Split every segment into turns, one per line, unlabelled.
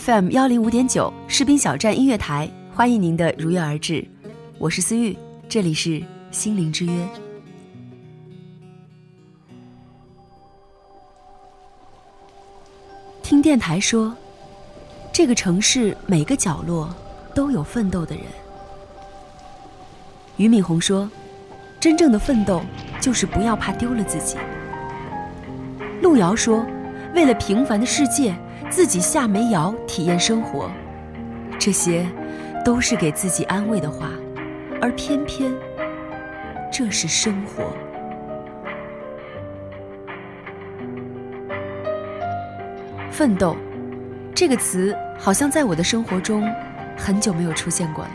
，FM 幺零五点九士兵小站音乐台，欢迎您的如约而至，我是思玉，这里是心灵之约。听电台说，这个城市每个角落都有奋斗的人。俞敏洪说：“真正的奋斗就是不要怕丢了自己。”路遥说：“为了平凡的世界，自己下煤窑体验生活。”这些都是给自己安慰的话，而偏偏这是生活。奋斗，这个词好像在我的生活中很久没有出现过了。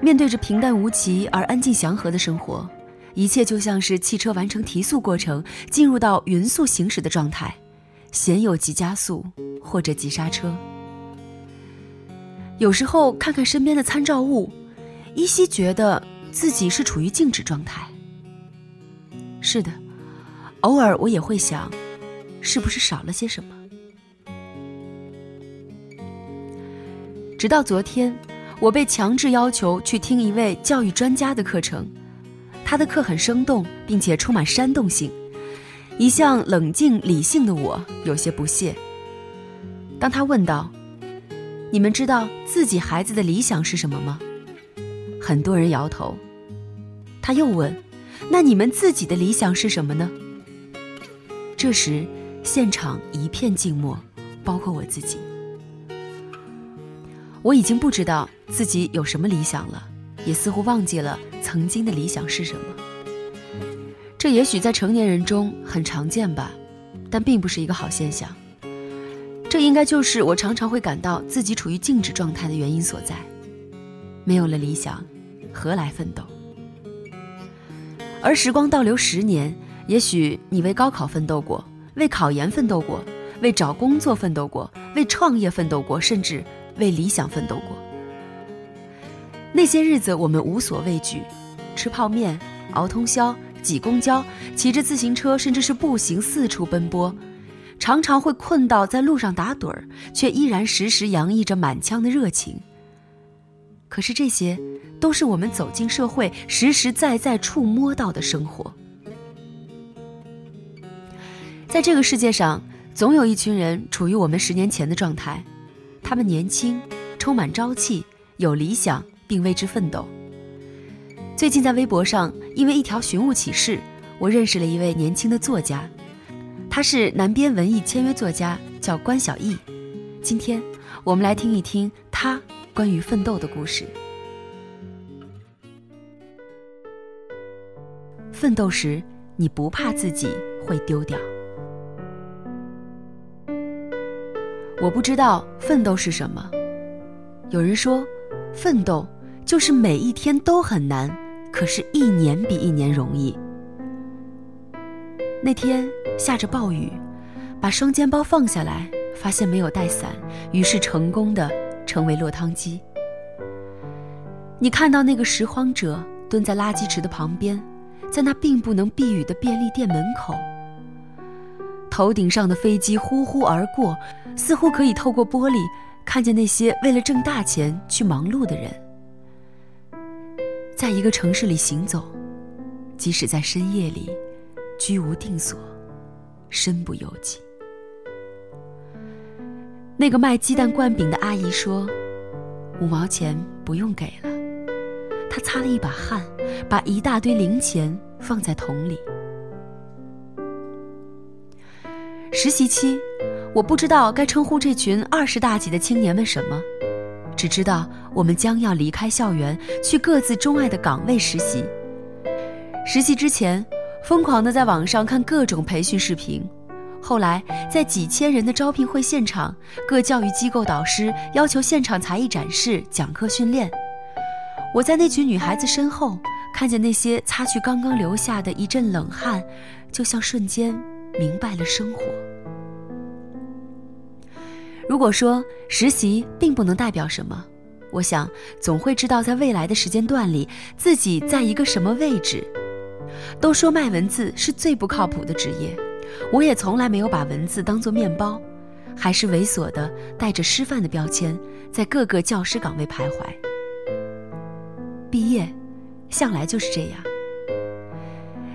面对着平淡无奇而安静祥和的生活，一切就像是汽车完成提速过程，进入到匀速行驶的状态，鲜有急加速或者急刹车。有时候看看身边的参照物，依稀觉得自己是处于静止状态。是的，偶尔我也会想。是不是少了些什么？直到昨天，我被强制要求去听一位教育专家的课程，他的课很生动，并且充满煽动性。一向冷静理性的我有些不屑。当他问道：“你们知道自己孩子的理想是什么吗？”很多人摇头。他又问：“那你们自己的理想是什么呢？”这时。现场一片静默，包括我自己。我已经不知道自己有什么理想了，也似乎忘记了曾经的理想是什么。这也许在成年人中很常见吧，但并不是一个好现象。这应该就是我常常会感到自己处于静止状态的原因所在。没有了理想，何来奋斗？而时光倒流十年，也许你为高考奋斗过。为考研奋斗过，为找工作奋斗过，为创业奋斗过，甚至为理想奋斗过。那些日子，我们无所畏惧，吃泡面、熬通宵、挤公交、骑着自行车，甚至是步行四处奔波，常常会困到在路上打盹儿，却依然时时洋溢着满腔的热情。可是这些，都是我们走进社会，实实在在触摸到的生活。在这个世界上，总有一群人处于我们十年前的状态，他们年轻，充满朝气，有理想，并为之奋斗。最近在微博上，因为一条寻物启事，我认识了一位年轻的作家，他是南边文艺签约作家，叫关小艺。今天，我们来听一听他关于奋斗的故事。奋斗时，你不怕自己会丢掉。我不知道奋斗是什么。有人说，奋斗就是每一天都很难，可是一年比一年容易。那天下着暴雨，把双肩包放下来，发现没有带伞，于是成功的成为落汤鸡。你看到那个拾荒者蹲在垃圾池的旁边，在那并不能避雨的便利店门口。头顶上的飞机呼呼而过，似乎可以透过玻璃看见那些为了挣大钱去忙碌的人，在一个城市里行走，即使在深夜里，居无定所，身不由己。那个卖鸡蛋灌饼的阿姨说：“五毛钱不用给了。”她擦了一把汗，把一大堆零钱放在桶里。实习期，我不知道该称呼这群二十大几的青年们什么，只知道我们将要离开校园，去各自钟爱的岗位实习。实习之前，疯狂的在网上看各种培训视频，后来在几千人的招聘会现场，各教育机构导师要求现场才艺展示、讲课训练，我在那群女孩子身后，看见那些擦去刚刚流下的一阵冷汗，就像瞬间。明白了生活。如果说实习并不能代表什么，我想总会知道在未来的时间段里自己在一个什么位置。都说卖文字是最不靠谱的职业，我也从来没有把文字当做面包，还是猥琐的带着师范的标签，在各个教师岗位徘徊。毕业，向来就是这样。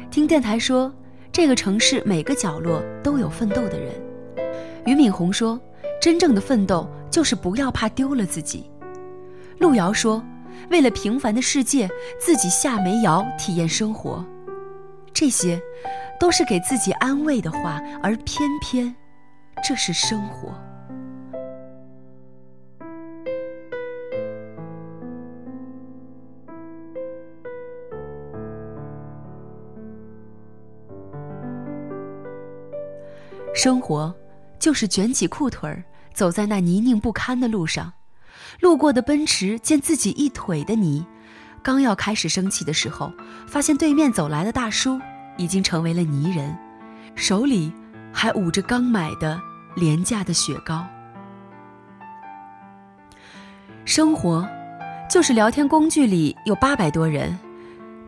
听电台说。这个城市每个角落都有奋斗的人。俞敏洪说：“真正的奋斗就是不要怕丢了自己。”路遥说：“为了平凡的世界，自己下煤窑体验生活。”这些，都是给自己安慰的话，而偏偏，这是生活。生活，就是卷起裤腿儿，走在那泥泞不堪的路上。路过的奔驰见自己一腿的泥，刚要开始生气的时候，发现对面走来的大叔已经成为了泥人，手里还捂着刚买的廉价的雪糕。生活，就是聊天工具里有八百多人，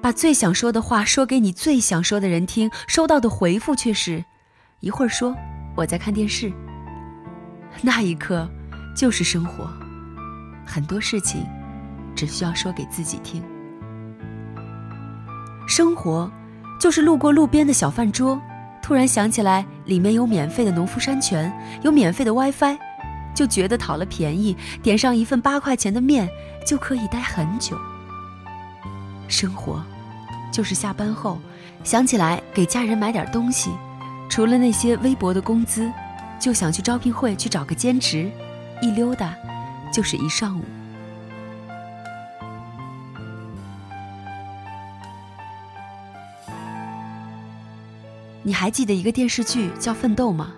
把最想说的话说给你最想说的人听，收到的回复却是。一会儿说我在看电视，那一刻就是生活，很多事情只需要说给自己听。生活就是路过路边的小饭桌，突然想起来里面有免费的农夫山泉，有免费的 WiFi，就觉得讨了便宜，点上一份八块钱的面就可以待很久。生活就是下班后想起来给家人买点东西。除了那些微薄的工资，就想去招聘会去找个兼职，一溜达就是一上午。你还记得一个电视剧叫《奋斗》吗？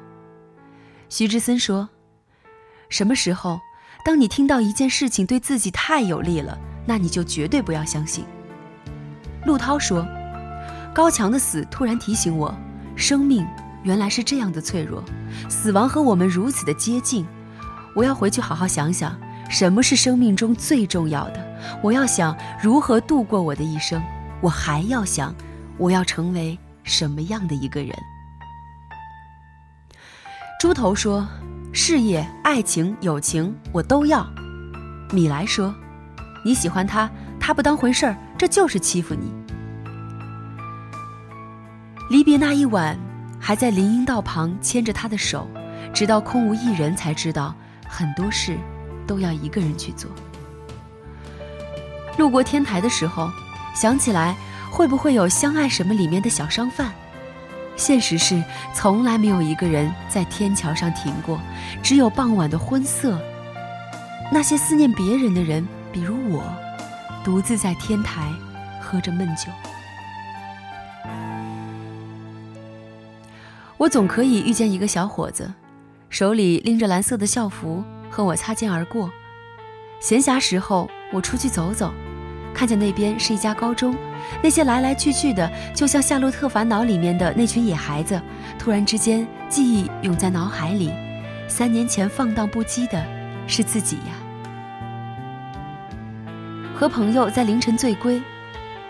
徐志森说：“什么时候，当你听到一件事情对自己太有利了，那你就绝对不要相信。”陆涛说：“高强的死突然提醒我，生命。”原来是这样的脆弱，死亡和我们如此的接近。我要回去好好想想，什么是生命中最重要的。我要想如何度过我的一生。我还要想，我要成为什么样的一个人。猪头说：“事业、爱情、友情，我都要。”米莱说：“你喜欢他，他不当回事儿，这就是欺负你。”离别那一晚。还在林荫道旁牵着他的手，直到空无一人，才知道很多事都要一个人去做。路过天台的时候，想起来会不会有《相爱什么》里面的小商贩？现实是从来没有一个人在天桥上停过，只有傍晚的昏色。那些思念别人的人，比如我，独自在天台喝着闷酒。我总可以遇见一个小伙子，手里拎着蓝色的校服，和我擦肩而过。闲暇时候，我出去走走，看见那边是一家高中，那些来来去去的，就像《夏洛特烦恼》里面的那群野孩子。突然之间，记忆涌在脑海里，三年前放荡不羁的是自己呀。和朋友在凌晨醉归。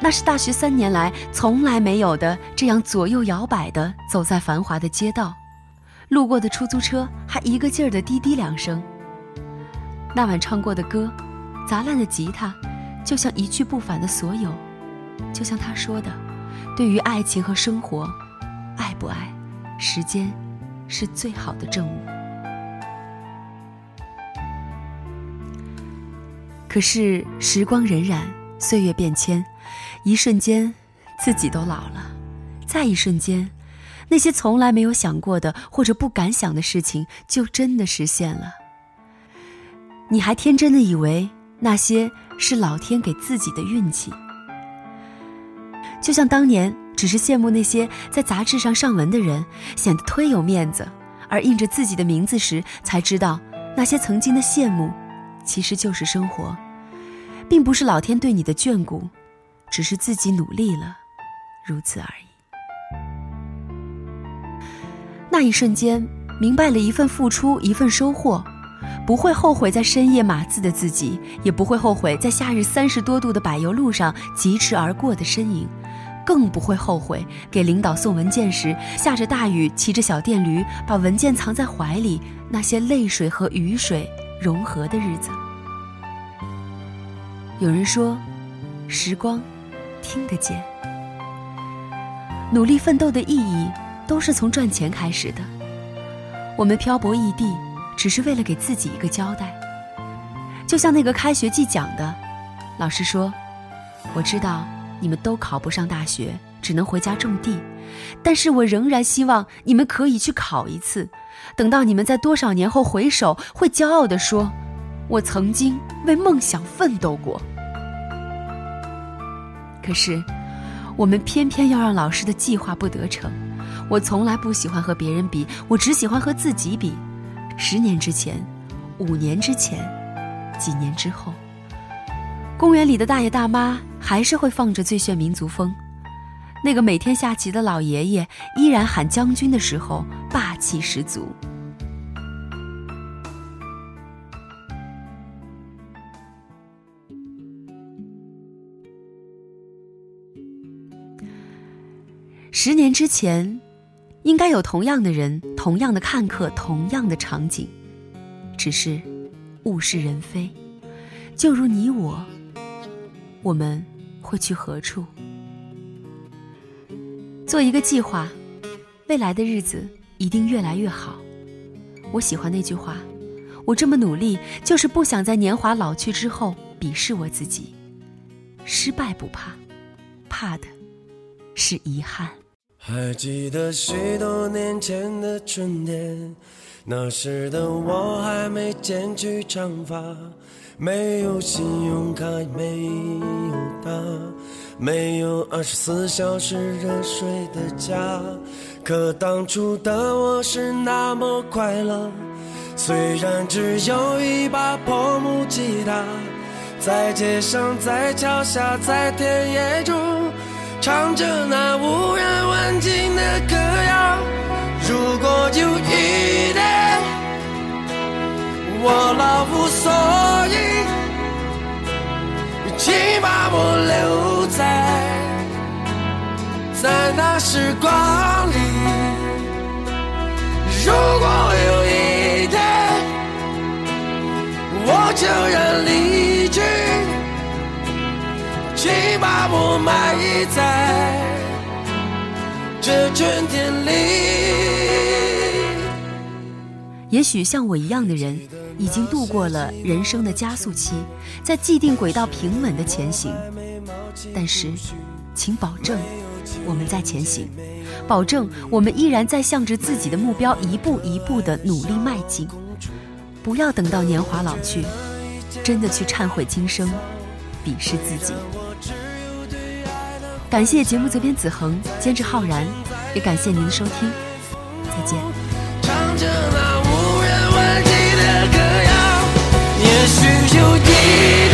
那是大学三年来从来没有的，这样左右摇摆的走在繁华的街道，路过的出租车还一个劲儿的滴滴两声。那晚唱过的歌，砸烂的吉他，就像一去不返的所有，就像他说的，对于爱情和生活，爱不爱，时间是最好的证物。可是时光荏苒，岁月变迁，一瞬间，自己都老了，再一瞬间，那些从来没有想过的或者不敢想的事情，就真的实现了。你还天真的以为那些是老天给自己的运气，就像当年只是羡慕那些在杂志上上文的人显得忒有面子，而印着自己的名字时，才知道那些曾经的羡慕，其实就是生活，并不是老天对你的眷顾，只是自己努力了，如此而已。那一瞬间，明白了一份付出，一份收获。不会后悔在深夜码字的自己，也不会后悔在夏日三十多度的柏油路上疾驰而过的身影，更不会后悔给领导送文件时下着大雨骑着小电驴把文件藏在怀里那些泪水和雨水融合的日子。有人说，时光听得见，努力奋斗的意义都是从赚钱开始的。我们漂泊异地。只是为了给自己一个交代，就像那个开学季讲的，老师说：“我知道你们都考不上大学，只能回家种地，但是我仍然希望你们可以去考一次。等到你们在多少年后回首，会骄傲地说：我曾经为梦想奋斗过。可是，我们偏偏要让老师的计划不得逞。我从来不喜欢和别人比，我只喜欢和自己比。”十年之前，五年之前，几年之后，公园里的大爷大妈还是会放着最炫民族风。那个每天下棋的老爷爷依然喊将军的时候霸气十足。十年之前。应该有同样的人，同样的看客，同样的场景，只是物是人非。就如你我，我们会去何处？做一个计划，未来的日子一定越来越好。我喜欢那句话，我这么努力，就是不想在年华老去之后鄙视我自己。失败不怕，怕的是遗憾。
还记得许多年前的春天，那时的我还没剪去长发，没有信用卡，没有他，没有二十四小时热水的家。可当初的我是那么快乐，虽然只有一把破木吉他，在街上，在桥下，在田野中。唱着那无人问津的歌谣。如果有一天我老无所依，请把我留在在那时光里。如果有一天我就要离去。请把我埋在这春天里。
也许像我一样的人，已经度过了人生的加速期，在既定轨道平稳的前行。但是，请保证我们在前行，保证我们依然在向着自己的目标一步一步的努力迈进。不要等到年华老去，真的去忏悔今生，鄙视自己。感谢节目责编子恒，监制浩然，也感谢您的收听。再见。
唱着那无人问津的歌谣，
也
许
就一。